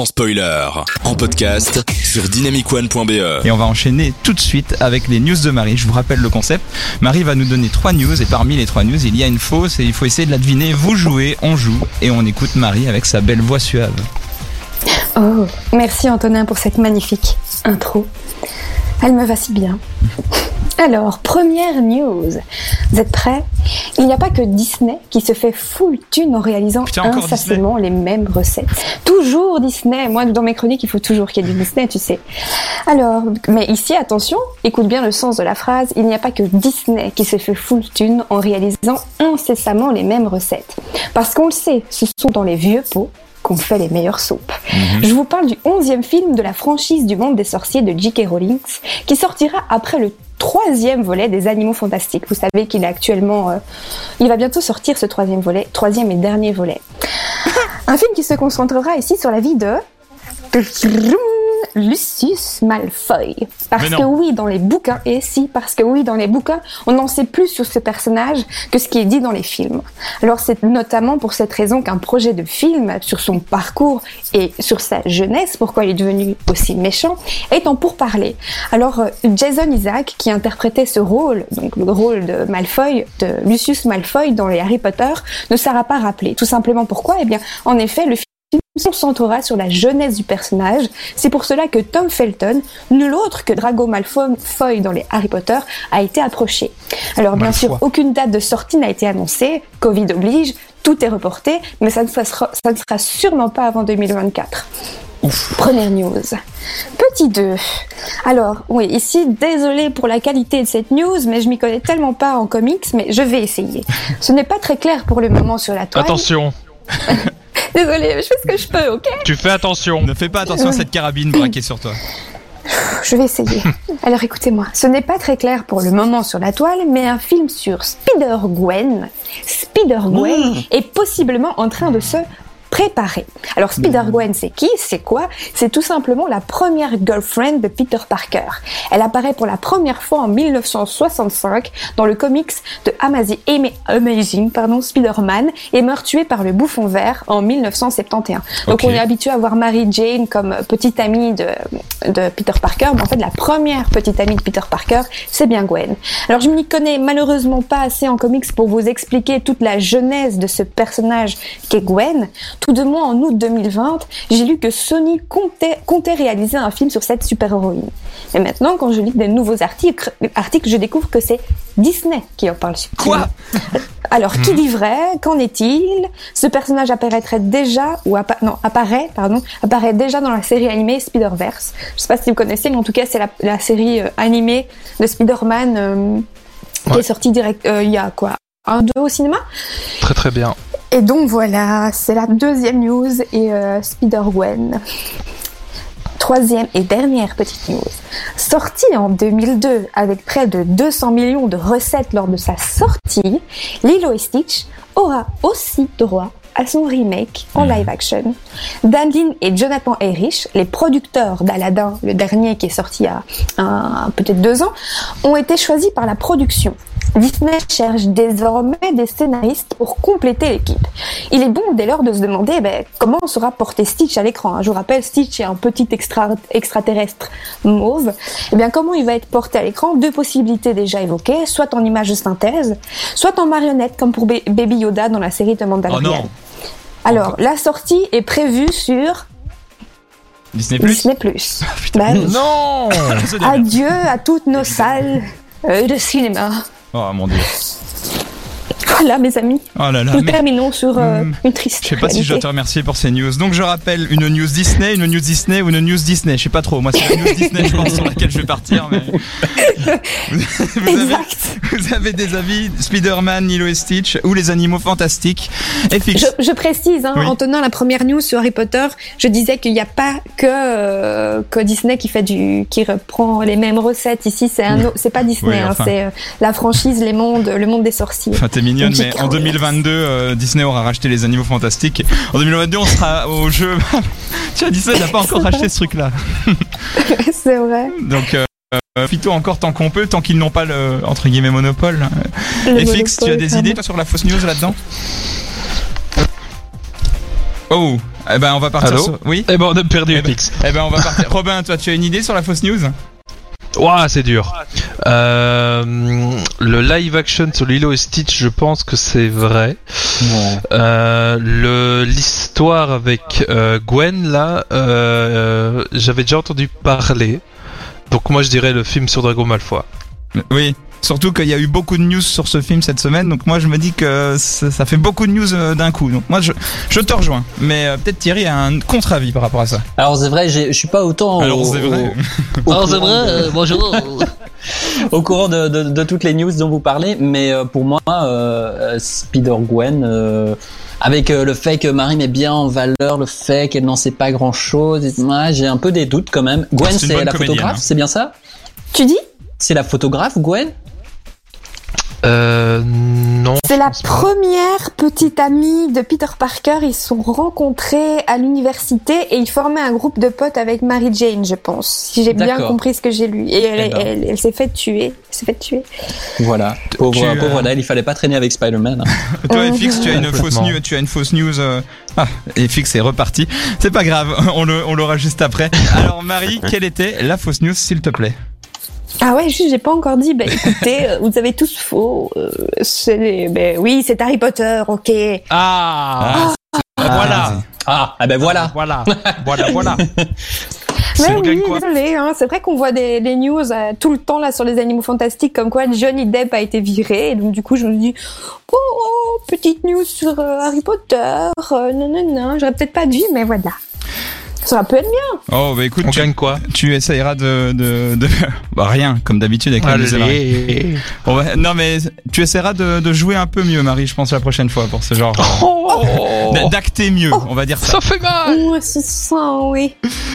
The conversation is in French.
sans spoiler. En podcast sur dynamicone.be. Et on va enchaîner tout de suite avec les news de Marie. Je vous rappelle le concept. Marie va nous donner trois news et parmi les trois news, il y a une fausse et il faut essayer de la deviner. Vous jouez, on joue et on écoute Marie avec sa belle voix suave. Oh, merci Antonin pour cette magnifique intro. Elle me va si bien. Alors, première news. Vous êtes prêts? Il n'y a pas que Disney qui se fait full thune en réalisant Putain, incessamment les mêmes recettes. Toujours Disney. Moi, dans mes chroniques, il faut toujours qu'il y ait du Disney, tu sais. Alors, mais ici, attention, écoute bien le sens de la phrase. Il n'y a pas que Disney qui se fait full thune en réalisant incessamment les mêmes recettes. Parce qu'on le sait, ce sont dans les vieux pots qu'on fait les meilleures soupes. Je vous parle du onzième film de la franchise du monde des sorciers de J.K. Rowling, qui sortira après le troisième volet des Animaux Fantastiques. Vous savez qu'il est actuellement... euh, il va bientôt sortir ce troisième volet, troisième et dernier volet. Un film qui se concentrera ici sur la vie de... Lucius Malfoy. Parce que oui, dans les bouquins, et si, parce que oui, dans les bouquins, on en sait plus sur ce personnage que ce qui est dit dans les films. Alors c'est notamment pour cette raison qu'un projet de film sur son parcours et sur sa jeunesse, pourquoi il est devenu aussi méchant, est en pourparlers. Alors euh, Jason Isaac, qui interprétait ce rôle, donc le rôle de Malfoy, de Lucius Malfoy dans les Harry Potter, ne sera pas rappelé. Tout simplement pourquoi? Eh bien, en effet, le film se concentrera sur la jeunesse du personnage. C'est pour cela que Tom Felton, nul autre que Drago Malfoy dans les Harry Potter, a été approché. Alors bien Malfoy. sûr, aucune date de sortie n'a été annoncée, Covid oblige, tout est reporté, mais ça ne sera, ça ne sera sûrement pas avant 2024. Première news. Petit 2. Alors, oui, ici, désolé pour la qualité de cette news, mais je m'y connais tellement pas en comics, mais je vais essayer. Ce n'est pas très clair pour le moment sur la toile. Attention, Désolé, je fais ce que je peux, ok tu fais attention. Ne fais pas attention à cette carabine braquée sur toi. Je vais essayer. Alors écoutez-moi, ce n'est pas très clair pour le moment sur la toile, mais un film sur Spider-Gwen, Spider-Gwen est possiblement en train de se préparer. Alors Spider-Gwen, c'est qui? C'est quoi? C'est tout simplement la première girlfriend de Peter Parker. Elle apparaît pour la première fois en 1965 dans le comics de Amazing, Amazing pardon, Spider-Man et meurt tuée par le bouffon vert en 1971. Donc on est habitué à voir Mary Jane comme petite amie de, de Peter Parker, mais en fait la première petite amie de Peter Parker, c'est bien Gwen. Alors je m'y connais malheureusement pas assez en comics pour vous expliquer toute la genèse de ce personnage qu'est Gwen. Tout de moins en août 2020, j'ai lu que Sony comptait, comptait réaliser un film sur cette super-héroïne. Et maintenant, quand je lis des nouveaux articles, articles je découvre que c'est Disney qui en parle. Quoi? Alors, qui dit vrai? Qu'en est-il? Ce personnage apparaîtrait déjà, ou appa- non, apparaît, pardon, apparaît déjà dans la série animée Spider-Verse. Je sais pas si vous connaissez, mais en tout cas, c'est la, la série euh, animée de Spider-Man euh, qui est sortie direct, euh, il y a quoi? Un, deux au cinéma? Très très bien. Et donc voilà, c'est la deuxième news et euh, Spider-Gwen. Troisième et dernière petite news. Sortie en 2002 avec près de 200 millions de recettes lors de sa sortie, Lilo et Stitch aura aussi droit à son remake en live action. Dan Lin et Jonathan Erich, les producteurs d'Aladdin, le dernier qui est sorti il y a peut-être deux ans, ont été choisis par la production. Disney cherche désormais des scénaristes pour compléter l'équipe. Il est bon dès lors de se demander ben, comment sera porté Stitch à l'écran. hein. Je vous rappelle, Stitch est un petit extra- extraterrestre mauve. Eh bien, comment il va être porté à l'écran? Deux possibilités déjà évoquées, soit en image de synthèse, soit en marionnette, comme pour Ba- Baby Yoda dans la série de Mandalorian. Oh non. Alors, la sortie est prévue sur Disney Plus? Disney+. Plus. putain. Bah oui. Non. Adieu à toutes nos salles euh, de cinéma. Oh mon dieu. Voilà, mes amis. Oh là là. Nous mais- terminons sur euh, Hmm. une triste Je sais pas si je dois te remercier pour ces news. Donc je rappelle une news Disney, une news Disney ou une news Disney. Je sais pas trop. Moi c'est la news Disney je pense sur laquelle je vais partir. Mais... vous, avez, Exact. vous avez des avis Spider-Man, Lilo et Stitch ou les animaux fantastiques FX. Je, je précise, hein, Oui. en tenant la première news sur Harry Potter, je disais qu'il n'y a pas que, euh, que Disney qui fait du, qui reprend les mêmes recettes. Ici, c'est c'est pas Disney, Oui, hein, c'est euh, la franchise, les mondes, le monde des sorciers. Enfin, t'es mignonne, mais en Rowling. 2022, euh, Disney aura racheté les animaux fantastiques. En 2022, on sera au jeu. tu vois, Disney n'a pas encore racheté ce truc-là. c'est vrai. Donc, euh, euh, plutôt encore tant qu'on peut, tant qu'ils n'ont pas le entre guillemets monopole. Le FX, tu as des idées toi sur la fausse news là-dedans Oh, Eh ben, on va partir sur... Oui Eh ben, on a perdu Eh ben-. Eh ben, on va partir. Robin, toi, tu as une idée sur la fausse news? Ouah, c'est dur. Euh, le live action sur Lilo et Stitch, je pense que c'est vrai. Euh, le l'histoire avec euh, Gwen là, j'avais déjà entendu parler. Donc moi je dirais le film sur Drago Malfoy. Oui. Surtout qu'il y a eu beaucoup de news sur ce film cette semaine, donc moi je me dis que ça, ça fait beaucoup de news euh, d'un coup. Donc moi je, je te rejoins, mais euh, peut-être Thierry a un contre-avis par rapport à ça. Alors c'est vrai, je suis pas autant. Alors au- c'est vrai. au- au Alors c'est courant vrai, de- euh, bonjour. au courant de, de- de toutes les news dont vous parlez, mais euh, pour moi, euh, Spider Gwen, euh, avec euh, le fait que Marie met bien en valeur le fait qu'elle n'en sait pas grand chose, j'ai un peu des doutes quand même. Gwen, C'est une c'est la comédienne, photographe, hein. c'est bien ça? Tu dis? C'est la photographe, Gwen? Euh, non. C'est la première petite amie de Peter Parker. Ils se sont rencontrés à l'université et ils formaient un groupe de potes avec Mary Jane, je pense, si j'ai bien compris ce que j'ai lu. Et elle, Eh ben. elle, elle s'est fait tuer. Elle s'est fait tuer. Voilà. Pauvre, Tu, euh, pauvre elle, il fallait pas traîner avec Spider-Man. hein. Toi. FX, tu as une fausse news. Tu as une fausse news. euh, Ah, FX est reparti. C'est pas grave, on le- on l'aura juste après. Alors Marie, quelle était la fausse news, s'il te plaît? Ah ouais, juste j'ai pas encore dit. Ben écoutez, euh, vous avez tous faux. Euh, c'est, ben oui, c'est Harry Potter. Ok. Ah, voilà. Ah, ah ben voilà. Voilà, voilà, voilà. Mais oui, désolé, hein, c'est vrai qu'on voit des, des news euh, tout le temps là sur les animaux fantastiques comme quoi Johnny Depp a été viré. Et donc du coup, je me dis, oh, oh, petite news sur euh, Harry Potter. Euh, non, non, non, j'aurais peut-être pas dû, mais voilà. Ça peut être bien. Oh, bah écoute, On tu, gagne quoi tu essayeras de, de, de... Bah rien, comme d'habitude avec la. Allez. Va- Non mais tu essaieras de, de jouer un peu mieux, Marie, je pense la prochaine fois pour ce genre. Oh, D'acter mieux, on va dire ça. ça fait mal. Oh, oui.